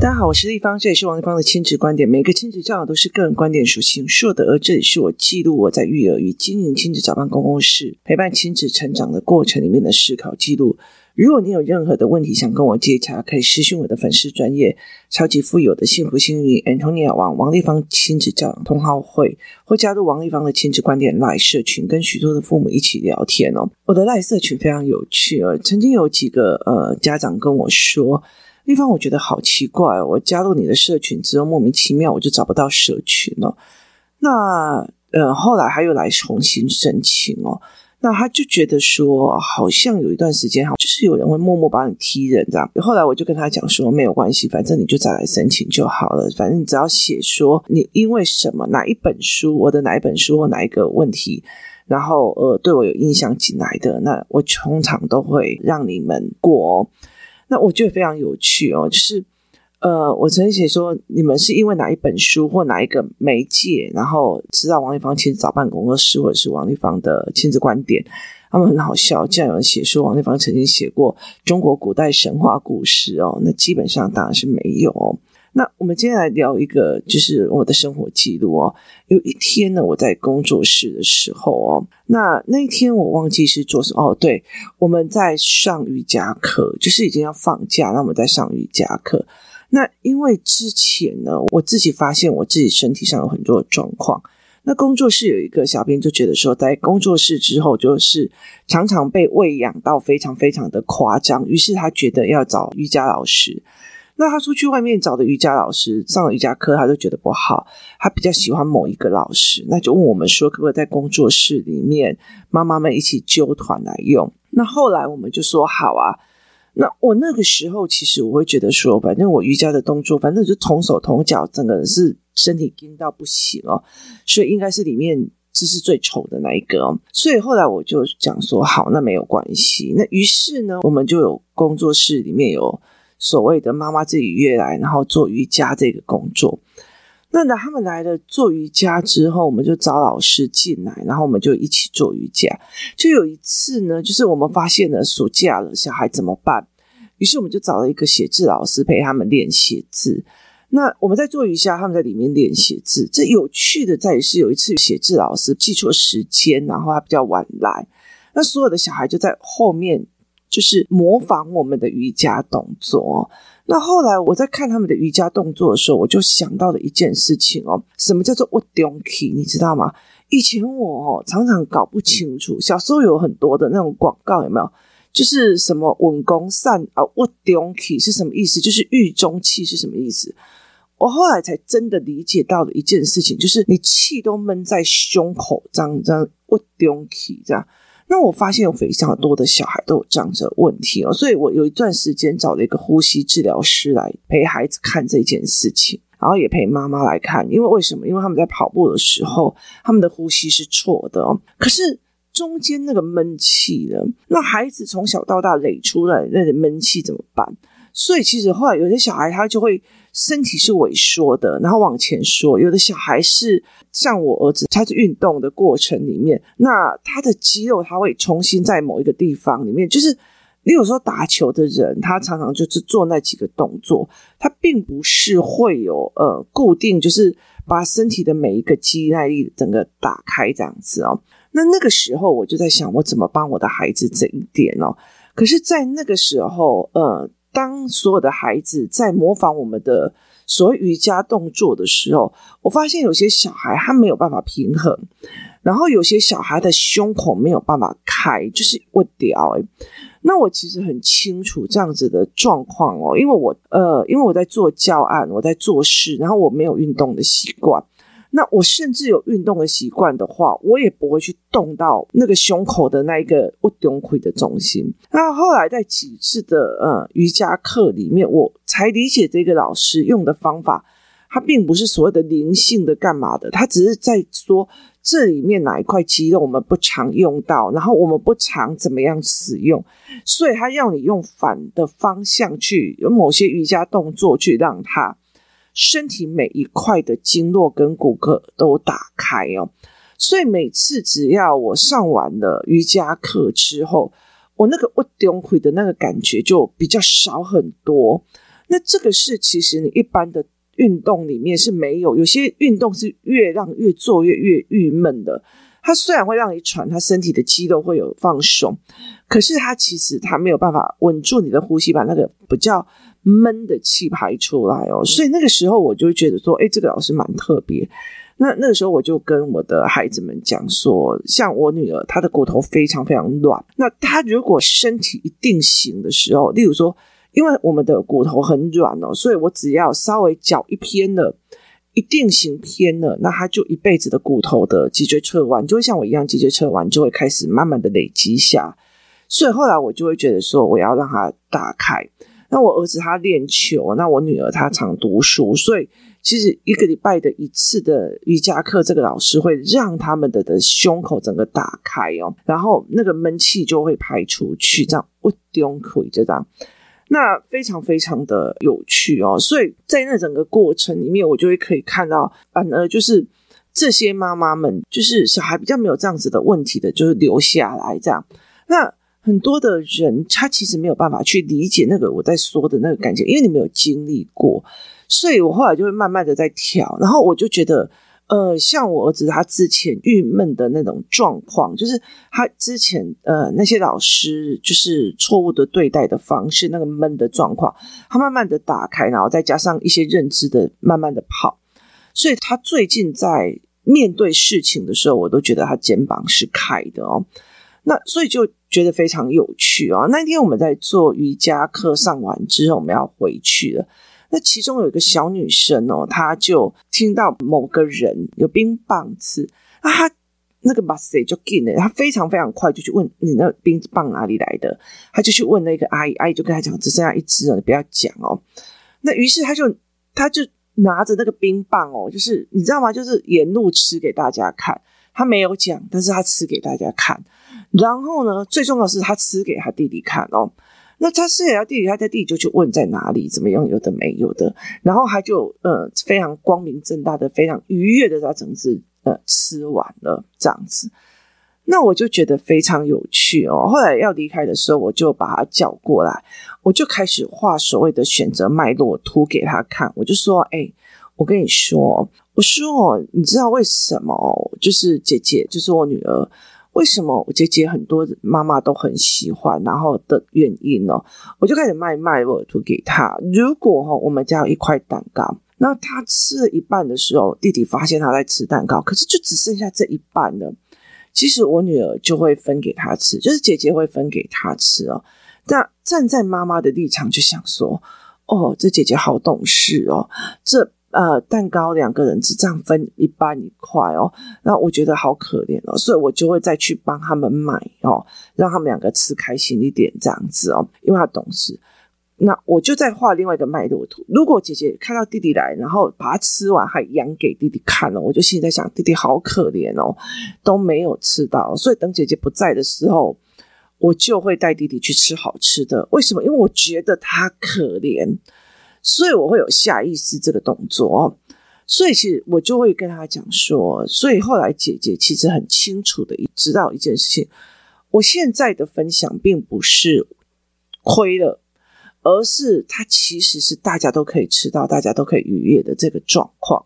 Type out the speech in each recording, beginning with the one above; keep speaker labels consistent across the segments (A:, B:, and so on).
A: 大家好，我是立方，这里是王立方的亲子观点。每个亲子教养都是个人观点属性说的，而这里是我记录我在育儿与经营亲子早班工作室陪伴亲子成长的过程里面的思考记录。如果你有任何的问题想跟我接洽，可以私讯我的粉丝专业超级富有的幸福幸运 Antonia 王王立方亲子教养同好会，或加入王立方的亲子观点赖社群，跟许多的父母一起聊天哦。我的赖社群非常有趣哦，曾经有几个呃家长跟我说。地方我觉得好奇怪，我加入你的社群之后，莫名其妙我就找不到社群了。那呃，后来他又来重新申请哦。那他就觉得说，好像有一段时间哈，就是有人会默默把你踢人这样。后来我就跟他讲说，没有关系，反正你就再来申请就好了。反正你只要写说你因为什么哪一本书，我的哪一本书或哪一个问题，然后呃对我有印象进来的，那我通常都会让你们过哦。那我觉得非常有趣哦，就是，呃，我曾经写说，你们是因为哪一本书或哪一个媒介，然后知道王立芳其实早办工作室或者是王立芳的亲子观点，他们很好笑，竟然有人写说王立芳曾经写过中国古代神话故事哦，那基本上当然是没有。那我们今天来聊一个，就是我的生活记录哦。有一天呢，我在工作室的时候哦，那那一天我忘记是做什么哦。对，我们在上瑜伽课，就是已经要放假，那我们在上瑜伽课。那因为之前呢，我自己发现我自己身体上有很多的状况。那工作室有一个小编就觉得说，在工作室之后，就是常常被喂养到非常非常的夸张，于是他觉得要找瑜伽老师。那他出去外面找的瑜伽老师上了瑜伽课，他就觉得不好，他比较喜欢某一个老师，那就问我们说，可不可以在工作室里面妈妈们一起揪团来用？那后来我们就说好啊。那我那个时候其实我会觉得说，反正我瑜伽的动作，反正就同手同脚，整个人是身体硬到不行哦，所以应该是里面姿势最丑的那一个哦。所以后来我就讲说，好，那没有关系。那于是呢，我们就有工作室里面有。所谓的妈妈自己约来，然后做瑜伽这个工作。那他们来了做瑜伽之后，我们就找老师进来，然后我们就一起做瑜伽。就有一次呢，就是我们发现了暑假了，小孩怎么办？于是我们就找了一个写字老师陪他们练写字。那我们在做瑜伽，他们在里面练写字。这有趣的在于是，有一次写字老师记错时间，然后他比较晚来，那所有的小孩就在后面。就是模仿我们的瑜伽动作。那后来我在看他们的瑜伽动作的时候，我就想到了一件事情哦，什么叫做我中气？你知道吗？以前我常常搞不清楚，小时候有很多的那种广告有没有？就是什么稳功散啊，我中气是什么意思？就是狱中气是什么意思？我后来才真的理解到了一件事情，就是你气都闷在胸口，这样这样，我中气这样。那我发现有非常多的小孩都有这样子的问题哦，所以我有一段时间找了一个呼吸治疗师来陪孩子看这件事情，然后也陪妈妈来看，因为为什么？因为他们在跑步的时候，他们的呼吸是错的哦。可是中间那个闷气呢？那孩子从小到大累出来那个闷气怎么办？所以其实后来有些小孩他就会。身体是萎缩的，然后往前缩。有的小孩是像我儿子，他是运动的过程里面，那他的肌肉他会重新在某一个地方里面，就是你有时候打球的人，他常常就是做那几个动作，他并不是会有呃固定，就是把身体的每一个肌耐力整个打开这样子哦。那那个时候我就在想，我怎么帮我的孩子这一点哦？可是，在那个时候，呃。当所有的孩子在模仿我们的所谓瑜伽动作的时候，我发现有些小孩他没有办法平衡，然后有些小孩的胸口没有办法开，就是我屌欸。那我其实很清楚这样子的状况哦，因为我呃，因为我在做教案，我在做事，然后我没有运动的习惯。那我甚至有运动的习惯的话，我也不会去动到那个胸口的那一个我中气的中心。那后来在几次的呃瑜伽课里面，我才理解这个老师用的方法，他并不是所谓的灵性的干嘛的，他只是在说这里面哪一块肌肉我们不常用到，然后我们不常怎么样使用，所以他要你用反的方向去，有某些瑜伽动作去让它。身体每一块的经络跟骨骼都打开哦，所以每次只要我上完了瑜伽课之后，我那个我丢回的那个感觉就比较少很多。那这个是其实你一般的运动里面是没有，有些运动是越让越做越越郁闷的。它虽然会让你喘，它身体的肌肉会有放松，可是它其实它没有办法稳住你的呼吸，把那个比较闷的气排出来哦。所以那个时候我就觉得说，哎，这个老师蛮特别。那那个时候我就跟我的孩子们讲说，像我女儿，她的骨头非常非常软。那她如果身体一定型的时候，例如说，因为我们的骨头很软哦，所以我只要稍微脚一偏了，一定型偏了，那他就一辈子的骨头的脊椎侧弯就会像我一样，脊椎侧弯就会开始慢慢的累积下。所以后来我就会觉得说，我要让他打开。那我儿子他练球，那我女儿她常读书，所以。其实一个礼拜的一次的瑜伽课，这个老师会让他们的的胸口整个打开哦，然后那个闷气就会排出去，这样不丢亏这样，那非常非常的有趣哦。所以在那整个过程里面，我就会可以看到，反而就是这些妈妈们，就是小孩比较没有这样子的问题的，就是留下来这样。那很多的人他其实没有办法去理解那个我在说的那个感觉，因为你没有经历过。所以我后来就会慢慢的在调，然后我就觉得，呃，像我儿子他之前郁闷的那种状况，就是他之前呃那些老师就是错误的对待的方式，那个闷的状况，他慢慢的打开，然后再加上一些认知的慢慢的跑，所以他最近在面对事情的时候，我都觉得他肩膀是开的哦，那所以就觉得非常有趣哦。那天我们在做瑜伽课上完之后，我们要回去了。那其中有一个小女生哦，她就听到某个人有冰棒吃，啊，她那个把谁就给了，她非常非常快就去问你那冰棒哪里来的，她就去问那个阿姨，阿姨就跟她讲只剩下一只了，你不要讲哦。那于是她就她就拿着那个冰棒哦，就是你知道吗？就是沿路吃给大家看，她没有讲，但是她吃给大家看。然后呢，最重要的是她吃给她弟弟看哦。那他是也要弟弟，他在弟弟就去问在哪里，怎么样，有的没有的，然后他就呃非常光明正大的、非常愉悦的把整只呃吃完了这样子。那我就觉得非常有趣哦。后来要离开的时候，我就把他叫过来，我就开始画所谓的选择脉络图给他看。我就说：“哎，我跟你说，我说你知道为什么？就是姐姐，就是我女儿。”为什么我姐姐很多妈妈都很喜欢，然后的原因呢？我就开始卖脉络图给她。如果哈，我们家有一块蛋糕，那她吃了一半的时候，弟弟发现她在吃蛋糕，可是就只剩下这一半了。其实我女儿就会分给她吃，就是姐姐会分给她吃哦。那站在妈妈的立场就想说，哦，这姐姐好懂事哦，这。呃，蛋糕两个人只这样分一半一块哦，那我觉得好可怜哦，所以我就会再去帮他们买哦，让他们两个吃开心一点这样子哦，因为他懂事。那我就再画另外一个脉络图。如果姐姐看到弟弟来，然后把他吃完还养给弟弟看了，我就心里在想，弟弟好可怜哦，都没有吃到，所以等姐姐不在的时候，我就会带弟弟去吃好吃的。为什么？因为我觉得他可怜。所以我会有下意识这个动作，所以其实我就会跟他讲说，所以后来姐姐其实很清楚的知道一件事情，我现在的分享并不是亏了，而是它其实是大家都可以吃到，大家都可以愉悦的这个状况。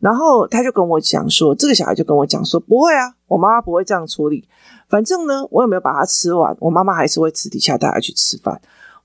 A: 然后他就跟我讲说，这个小孩就跟我讲说，不会啊，我妈妈不会这样处理，反正呢，我有没有把它吃完，我妈妈还是会私底下带他去吃饭。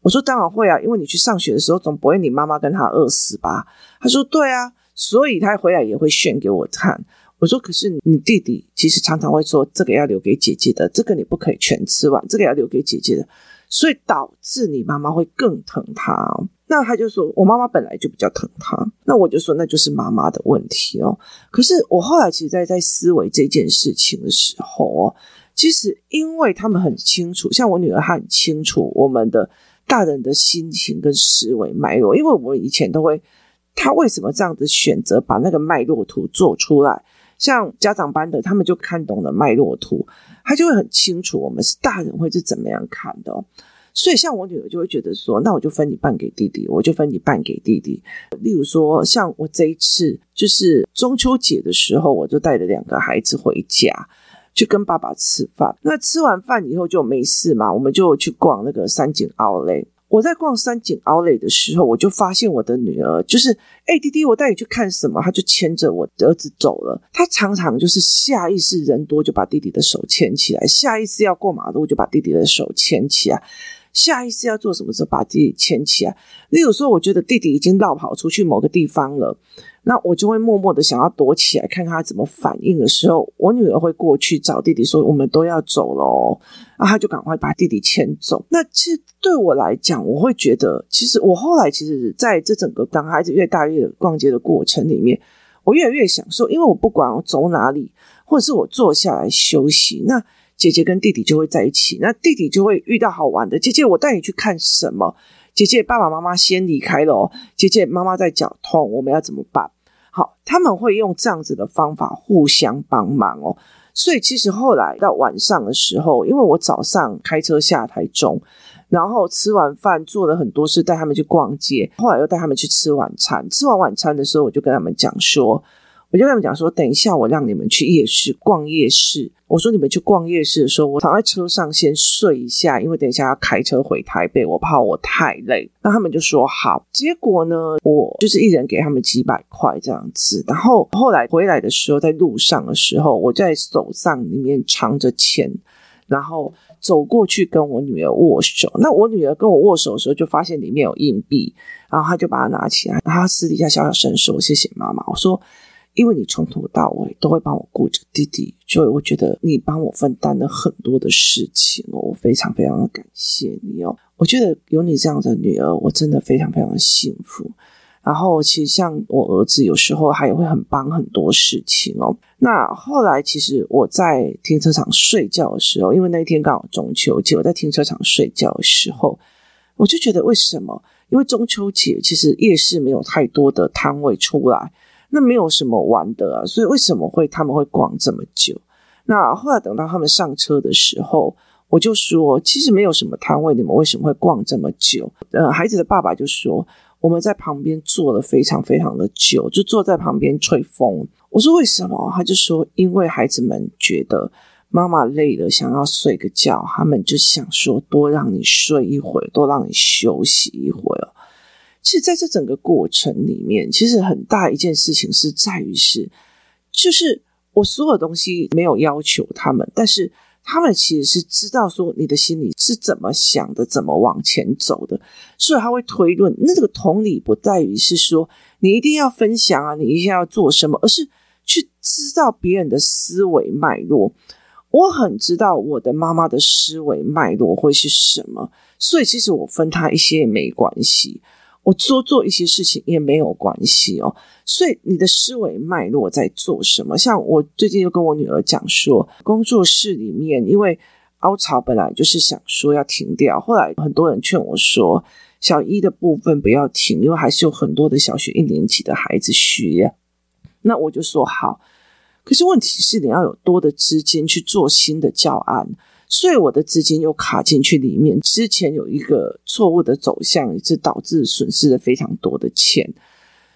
A: 我说当然会啊，因为你去上学的时候总不会你妈妈跟他饿死吧？他说对啊，所以他回来也会炫给我看。我说可是你弟弟其实常常会说这个要留给姐姐的，这个你不可以全吃完，这个要留给姐姐的，所以导致你妈妈会更疼他。那他就说我妈妈本来就比较疼他，那我就说那就是妈妈的问题哦。可是我后来其实在在思维这件事情的时候哦，其实因为他们很清楚，像我女儿她很清楚我们的。大人的心情跟思维脉络，因为我以前都会，他为什么这样子选择把那个脉络图做出来？像家长班的，他们就看懂了脉络图，他就会很清楚我们是大人会是怎么样看的。所以像我女儿就会觉得说，那我就分一半给弟弟，我就分一半给弟弟。例如说，像我这一次就是中秋节的时候，我就带着两个孩子回家。去跟爸爸吃饭。那吃完饭以后就没事嘛，我们就去逛那个三井奥莱。我在逛三井奥莱的时候，我就发现我的女儿就是，哎、弟弟，我带你去看什么？她就牵着我的儿子走了。她常常就是下意识人多就把弟弟的手牵起来，下意识要过马路就把弟弟的手牵起来。下意识要做什么时候把弟弟牵起来？例如说，我觉得弟弟已经绕跑出去某个地方了，那我就会默默的想要躲起来，看看他怎么反应的时候，我女儿会过去找弟弟说：“我们都要走了哦。”然后他就赶快把弟弟牵走。那其实对我来讲，我会觉得，其实我后来其实在这整个当孩子越大越逛街的过程里面，我越来越享受，因为我不管我走哪里，或者是我坐下来休息，那。姐姐跟弟弟就会在一起，那弟弟就会遇到好玩的。姐姐，我带你去看什么？姐姐，爸爸妈妈先离开了哦。姐姐，妈妈在脚痛，我们要怎么办？好，他们会用这样子的方法互相帮忙哦。所以其实后来到晚上的时候，因为我早上开车下台中，然后吃完饭做了很多事，带他们去逛街，后来又带他们去吃晚餐。吃完晚餐的时候，我就跟他们讲说。我就跟他们讲说，等一下我让你们去夜市逛夜市。我说你们去逛夜市的时候，我躺在车上先睡一下，因为等一下要开车回台北，我怕我太累。那他们就说好。结果呢，我就是一人给他们几百块这样子。然后后来回来的时候，在路上的时候，我在手上里面藏着钱，然后走过去跟我女儿握手。那我女儿跟我握手的时候，就发现里面有硬币，然后她就把它拿起来，她私底下小小声说：“谢谢妈妈。”我说。因为你从头到尾都会帮我顾着弟弟，所以我觉得你帮我分担了很多的事情哦，我非常非常的感谢你哦。我觉得有你这样的女儿，我真的非常非常的幸福。然后其实像我儿子，有时候他也会很帮很多事情哦。那后来其实我在停车场睡觉的时候，因为那一天刚好中秋节，我在停车场睡觉的时候，我就觉得为什么？因为中秋节其实夜市没有太多的摊位出来。那没有什么玩的啊，所以为什么会他们会逛这么久？那后来等到他们上车的时候，我就说，其实没有什么摊位，你们为什么会逛这么久？呃，孩子的爸爸就说，我们在旁边坐了非常非常的久，就坐在旁边吹风。我说为什么？他就说，因为孩子们觉得妈妈累了，想要睡个觉，他们就想说多让你睡一会，多让你休息一会儿。其实，在这整个过程里面，其实很大一件事情是在于是，就是我所有东西没有要求他们，但是他们其实是知道说你的心里是怎么想的，怎么往前走的，所以他会推论。那这个同理不在于是说你一定要分享啊，你一定要做什么，而是去知道别人的思维脉络。我很知道我的妈妈的思维脉络会是什么，所以其实我分他一些也没关系。我多做一些事情也没有关系哦，所以你的思维脉络在做什么？像我最近就跟我女儿讲说，工作室里面因为凹槽本来就是想说要停掉，后来很多人劝我说，小一的部分不要停，因为还是有很多的小学一年级的孩子需要。那我就说好，可是问题是你要有多的资金去做新的教案。所以我的资金又卡进去里面，之前有一个错误的走向，也是导致损失了非常多的钱。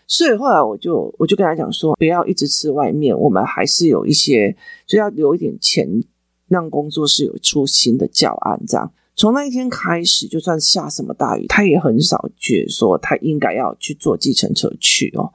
A: 所以后来我就我就跟他讲说，不要一直吃外面，我们还是有一些就要留一点钱，让工作室有出新的教案。这样从那一天开始，就算下什么大雨，他也很少觉得说他应该要去坐计程车去哦。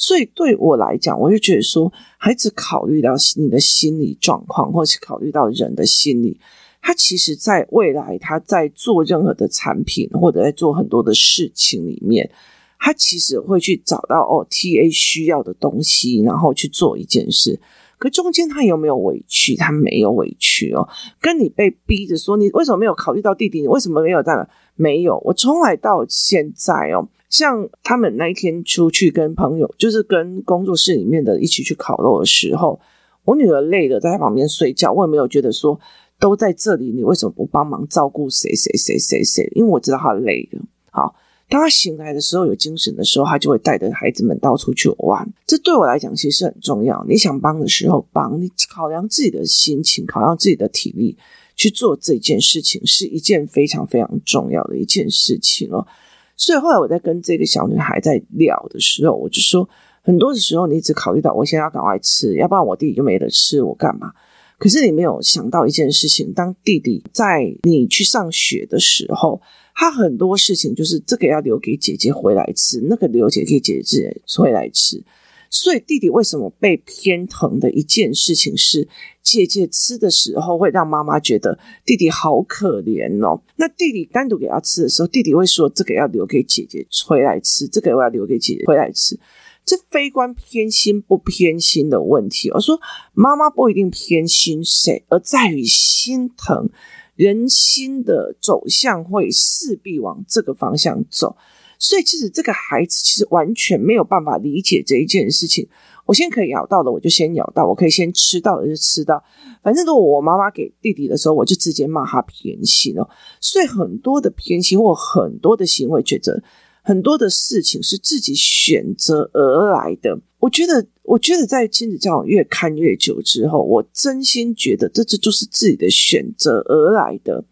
A: 所以对我来讲，我就觉得说，孩子考虑到你的心理状况，或是考虑到人的心理，他其实在未来，他在做任何的产品，或者在做很多的事情里面，他其实会去找到哦，TA 需要的东西，然后去做一件事。可中间他有没有委屈？他没有委屈哦。跟你被逼着说，你为什么没有考虑到弟弟？你为什么没有这样？没有，我从来到现在哦。像他们那一天出去跟朋友，就是跟工作室里面的一起去烤肉的时候，我女儿累了，在他旁边睡觉，我也没有觉得说都在这里，你为什么不帮忙照顾谁谁谁谁谁？因为我知道她累了。好，当她醒来的时候，有精神的时候，她就会带着孩子们到处去玩。这对我来讲其实很重要。你想帮的时候帮，你考量自己的心情，考量自己的体力去做这件事情，是一件非常非常重要的一件事情哦。所以后来我在跟这个小女孩在聊的时候，我就说，很多的时候你只考虑到我现在要赶快吃，要不然我弟弟就没得吃，我干嘛？可是你没有想到一件事情，当弟弟在你去上学的时候，他很多事情就是这个要留给姐姐回来吃，那个留给姐姐姐回来吃。所以弟弟为什么被偏疼的一件事情是，姐姐吃的时候会让妈妈觉得弟弟好可怜哦。那弟弟单独给他吃的时候，弟弟会说这个要留给姐姐回来吃，这个我要留给姐姐回来吃。这非关偏心不偏心的问题，而说妈妈不一定偏心谁，而在于心疼。人心的走向会势必往这个方向走。所以，其实这个孩子其实完全没有办法理解这一件事情。我先可以咬到的，我就先咬到；我可以先吃到的，就吃到。反正如果我妈妈给弟弟的时候，我就直接骂他偏心哦。所以，很多的偏心或很多的行为抉择，很多的事情是自己选择而来的。我觉得，我觉得在亲子教育越看越久之后，我真心觉得这这就是自己的选择而来的。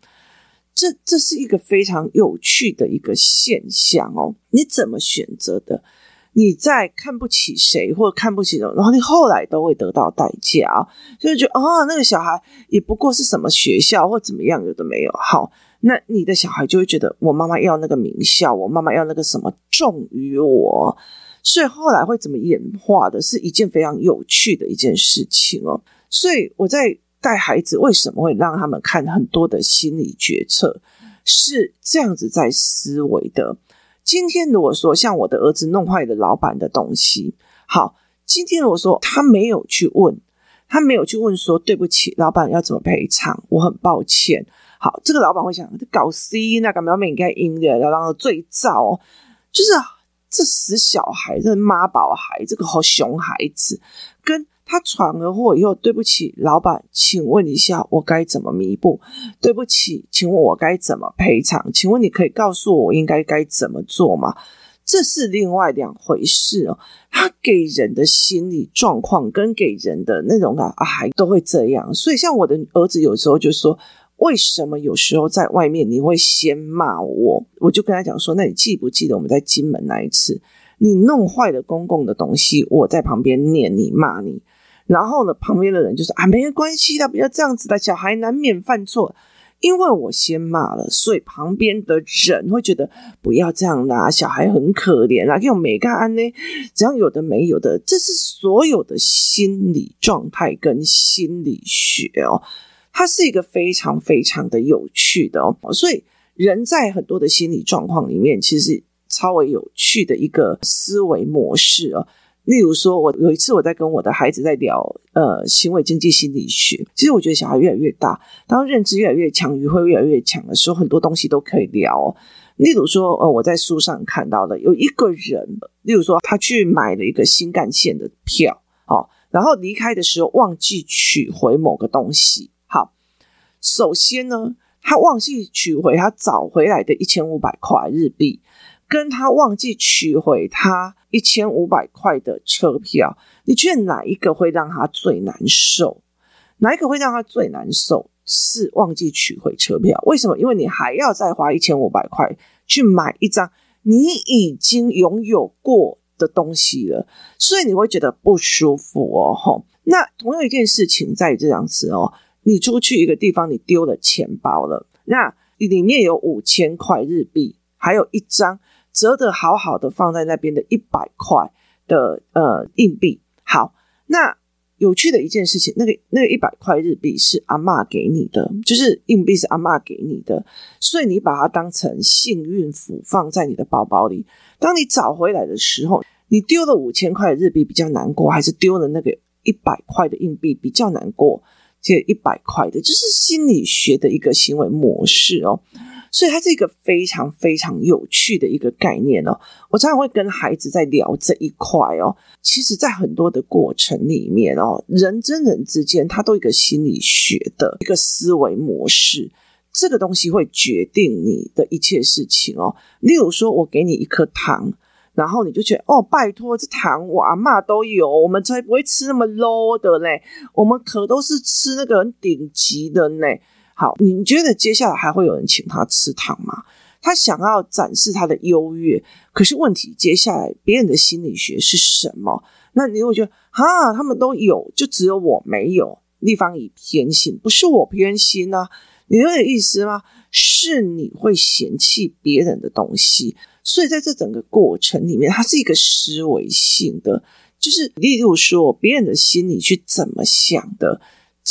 A: 这这是一个非常有趣的一个现象哦，你怎么选择的？你在看不起谁或者看不起人，然后你后来都会得到代价，就是觉得哦，那个小孩也不过是什么学校或怎么样，有的没有。好，那你的小孩就会觉得我妈妈要那个名校，我妈妈要那个什么重于我，所以后来会怎么演化的，是一件非常有趣的一件事情哦。所以我在。带孩子为什么会让他们看很多的心理决策？是这样子在思维的。今天如果说像我的儿子弄坏了老板的东西，好，今天如果说他没有去问，他没有去问说对不起，老板要怎么赔偿？我很抱歉。好，这个老板会想，搞 C 那干嘛要应该赢的，然后最早，就是这死小孩，这妈宝孩，这个好熊孩子跟。他闯了祸以后，对不起，老板，请问一下，我该怎么弥补？对不起，请问我该怎么赔偿？请问你可以告诉我，应该该怎么做吗？这是另外两回事哦。他给人的心理状况跟给人的那种啊，还都会这样。所以，像我的儿子有时候就说：“为什么有时候在外面你会先骂我？”我就跟他讲说：“那你记不记得我们在金门那一次，你弄坏了公共的东西，我在旁边念你骂你。”然后呢，旁边的人就说：“啊，没关系的，不要这样子的，小孩难免犯错。因为我先骂了，所以旁边的人会觉得不要这样啦，小孩很可怜啊，给我没干呢，只要有的没有的，这是所有的心理状态跟心理学哦，它是一个非常非常的有趣的哦。所以人在很多的心理状况里面，其实超为有趣的一个思维模式哦。”例如说，我有一次我在跟我的孩子在聊，呃，行为经济心理学。其实我觉得小孩越来越大，当认知越来越强，语会越来越强的时候，很多东西都可以聊。例如说，呃，我在书上看到的有一个人，例如说他去买了一个新干线的票，哦，然后离开的时候忘记取回某个东西。首先呢，他忘记取回他找回来的一千五百块日币。跟他忘记取回他一千五百块的车票，你觉得哪一个会让他最难受？哪一个会让他最难受？是忘记取回车票。为什么？因为你还要再花一千五百块去买一张你已经拥有过的东西了，所以你会觉得不舒服哦。吼，那同样一件事情在这样子哦，你出去一个地方，你丢了钱包了，那里面有五千块日币，还有一张。折得好好的放在那边的一百块的呃硬币，好，那有趣的一件事情，那个那个一百块日币是阿嬷给你的，就是硬币是阿嬷给你的，所以你把它当成幸运符放在你的包包里。当你找回来的时候，你丢了五千块日币比较难过，还是丢了那个一百块的硬币比较难过？借一百块的，就是心理学的一个行为模式哦。所以它是一个非常非常有趣的一个概念哦。我常常会跟孩子在聊这一块哦。其实，在很多的过程里面哦，人跟人之间，它都有一个心理学的一个思维模式。这个东西会决定你的一切事情哦。例如说，我给你一颗糖，然后你就觉得哦，拜托，这糖我阿嬷都有，我们才不会吃那么 low 的嘞。我们可都是吃那个很顶级的呢。好，你觉得接下来还会有人请他吃糖吗？他想要展示他的优越，可是问题接下来别人的心理学是什么？那你会觉得啊，他们都有，就只有我没有。立方以偏心，不是我偏心啊，你有点意思吗？是你会嫌弃别人的东西，所以在这整个过程里面，它是一个思维性的，就是例如说别人的心里去怎么想的，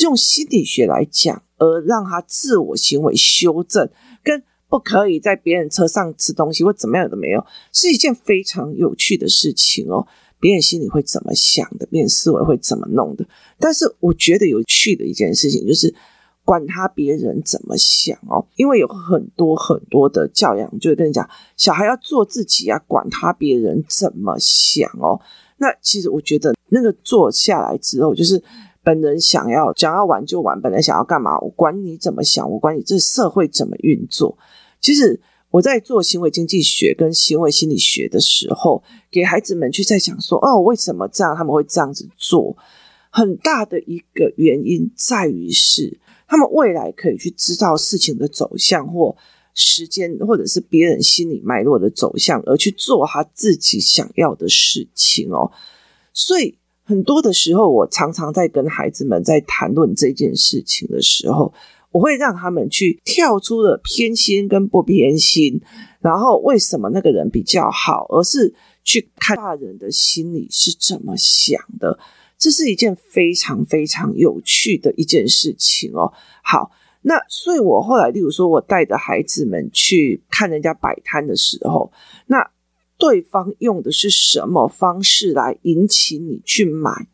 A: 用心理学来讲，而让他自我行为修正，跟不可以在别人车上吃东西或怎么样都没有，是一件非常有趣的事情哦。别人心里会怎么想的，别人思维会怎么弄的。但是我觉得有趣的一件事情就是，管他别人怎么想哦，因为有很多很多的教养就跟你讲，小孩要做自己啊，管他别人怎么想哦。那其实我觉得那个做下来之后，就是本人想要想要玩就玩，本人想要干嘛，我管你怎么想，我管你这社会怎么运作。其实。我在做行为经济学跟行为心理学的时候，给孩子们去在讲说，哦，为什么这样他们会这样子做？很大的一个原因在于是，他们未来可以去知道事情的走向或时间，或者是别人心理脉络的走向，而去做他自己想要的事情哦。所以很多的时候，我常常在跟孩子们在谈论这件事情的时候。我会让他们去跳出了偏心跟不偏心，然后为什么那个人比较好，而是去看大人的心里是怎么想的。这是一件非常非常有趣的一件事情哦。好，那所以我后来，例如说，我带着孩子们去看人家摆摊的时候，那对方用的是什么方式来引起你去买？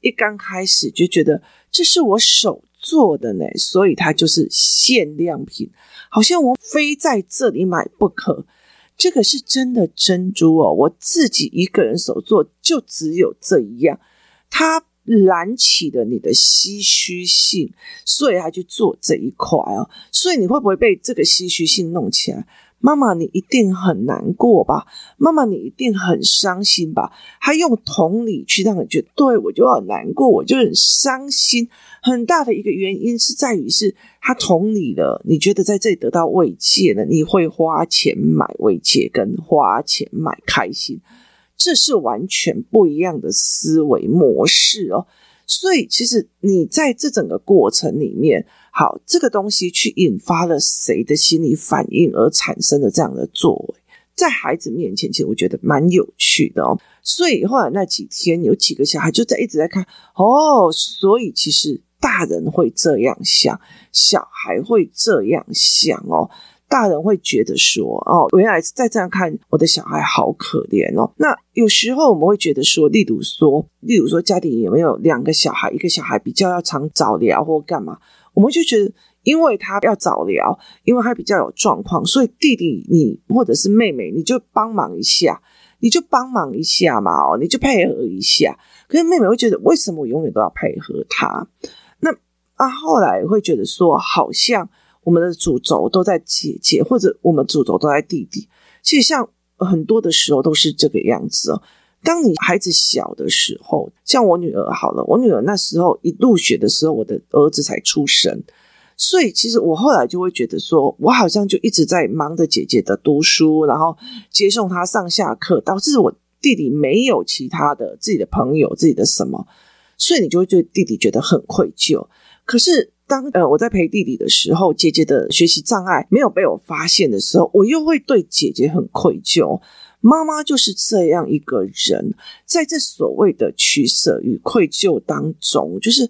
A: 一刚开始就觉得这是我手做的呢，所以它就是限量品，好像我非在这里买不可。这个是真的珍珠哦，我自己一个人手做，就只有这一样。他燃起了你的唏嘘性，所以他去做这一块哦。所以你会不会被这个唏嘘性弄起来？妈妈，你一定很难过吧？妈妈，你一定很伤心吧？他用同理去让你觉得，对，我就很难过，我就很伤心。很大的一个原因是在于是他同理了，你觉得在这里得到慰藉了，你会花钱买慰藉，跟花钱买开心，这是完全不一样的思维模式哦。所以，其实你在这整个过程里面，好，这个东西去引发了谁的心理反应而产生了这样的作为，在孩子面前，其实我觉得蛮有趣的哦。所以后来那几天，有几个小孩就在一直在看哦，所以其实大人会这样想，小孩会这样想哦。大人会觉得说：“哦，原来再这样看，我的小孩好可怜哦。”那有时候我们会觉得说，例如说，例如说，家里有没有两个小孩，一个小孩比较要常早疗或干嘛，我们就觉得，因为他要早疗，因为他比较有状况，所以弟弟你或者是妹妹，你就帮忙一下，你就帮忙一下嘛，哦，你就配合一下。可是妹妹会觉得，为什么我永远都要配合他？那啊，后来会觉得说，好像。我们的主轴都在姐姐，或者我们主轴都在弟弟。其实像很多的时候都是这个样子哦。当你孩子小的时候，像我女儿好了，我女儿那时候一入学的时候，我的儿子才出生，所以其实我后来就会觉得说，我好像就一直在忙着姐姐的读书，然后接送她上下课，导致我弟弟没有其他的自己的朋友，自己的什么，所以你就会对弟弟觉得很愧疚。可是。当呃我在陪弟弟的时候，姐姐的学习障碍没有被我发现的时候，我又会对姐姐很愧疚。妈妈就是这样一个人，在这所谓的取舍与愧疚当中，就是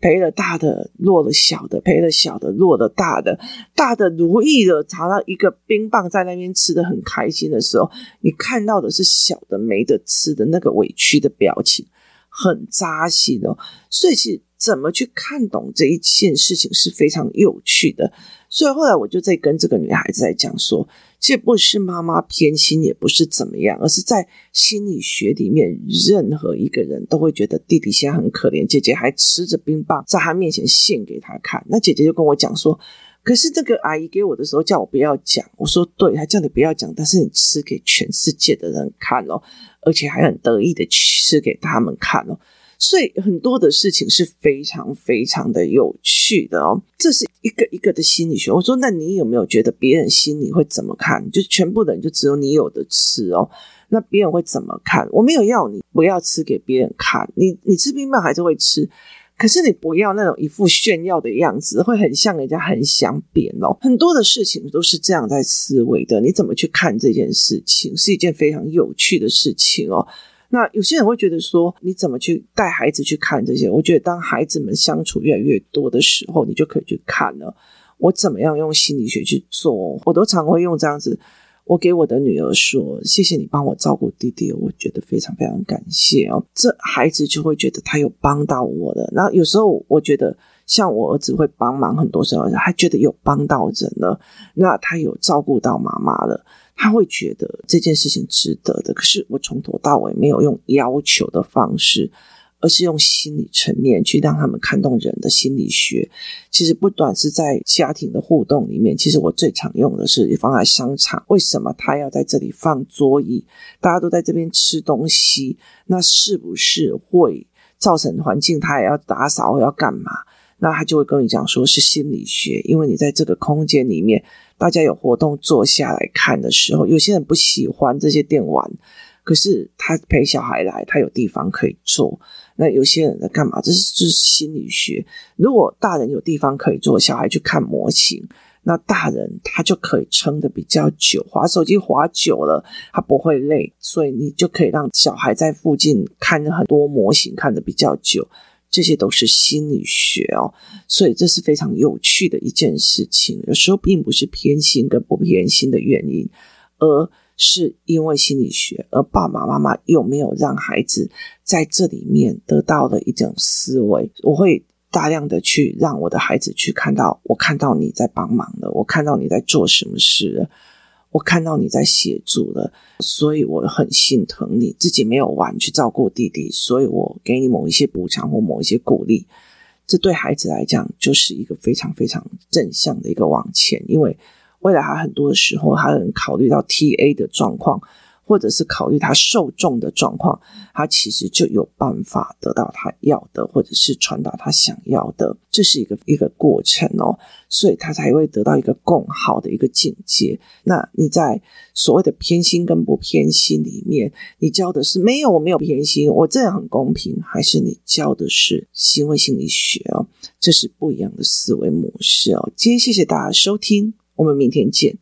A: 赔了大的落了小的，赔了小的落了大的，大的如意的查到一个冰棒在那边吃得很开心的时候，你看到的是小的没得吃的那个委屈的表情，很扎心哦。所以其实。怎么去看懂这一件事情是非常有趣的，所以后来我就在跟这个女孩子在讲说，这不是妈妈偏心，也不是怎么样，而是在心理学里面，任何一个人都会觉得弟弟现在很可怜，姐姐还吃着冰棒在他面前献给他看，那姐姐就跟我讲说，可是这个阿姨给我的时候叫我不要讲，我说对，她叫你不要讲，但是你吃给全世界的人看哦，而且还很得意的吃给他们看哦。所以很多的事情是非常非常的有趣的哦，这是一个一个的心理学。我说，那你有没有觉得别人心里会怎么看？就全部的人就只有你有的吃哦，那别人会怎么看？我没有要你不要吃给别人看，你你吃冰棒还是会吃，可是你不要那种一副炫耀的样子，会很像人家很想扁哦。很多的事情都是这样在思维的，你怎么去看这件事情，是一件非常有趣的事情哦。那有些人会觉得说，你怎么去带孩子去看这些？我觉得当孩子们相处越来越多的时候，你就可以去看了。我怎么样用心理学去做？我都常会用这样子。我给我的女儿说：“谢谢你帮我照顾弟弟，我觉得非常非常感谢哦。”这孩子就会觉得他有帮到我的。然后有时候我觉得，像我儿子会帮忙，很多时候他觉得有帮到人了，那他有照顾到妈妈了，他会觉得这件事情值得的。可是我从头到尾没有用要求的方式。而是用心理层面去让他们看懂人的心理学。其实不短是在家庭的互动里面，其实我最常用的是放在商场。为什么他要在这里放桌椅？大家都在这边吃东西，那是不是会造成环境？他也要打扫，要干嘛？那他就会跟你讲说是心理学，因为你在这个空间里面，大家有活动坐下来看的时候，有些人不喜欢这些电玩。可是他陪小孩来，他有地方可以坐。那有些人在干嘛？这是就是心理学。如果大人有地方可以坐，小孩去看模型，那大人他就可以撑得比较久，滑手机滑久了，他不会累，所以你就可以让小孩在附近看很多模型，看得比较久。这些都是心理学哦，所以这是非常有趣的一件事情。有时候并不是偏心跟不偏心的原因，而。是因为心理学，而爸爸妈妈有没有让孩子在这里面得到的一种思维？我会大量的去让我的孩子去看到，我看到你在帮忙了，我看到你在做什么事了，我看到你在协助了，所以我很心疼你自己没有玩去照顾弟弟，所以我给你某一些补偿或某一些鼓励，这对孩子来讲就是一个非常非常正向的一个往前，因为。未来他很多的时候，他能考虑到 TA 的状况，或者是考虑他受众的状况，他其实就有办法得到他要的，或者是传达他想要的。这是一个一个过程哦，所以他才会得到一个更好的一个境界。那你在所谓的偏心跟不偏心里面，你教的是没有，我没有偏心，我这样很公平，还是你教的是行为心理学哦？这是不一样的思维模式哦。今天谢谢大家收听。我们明天见。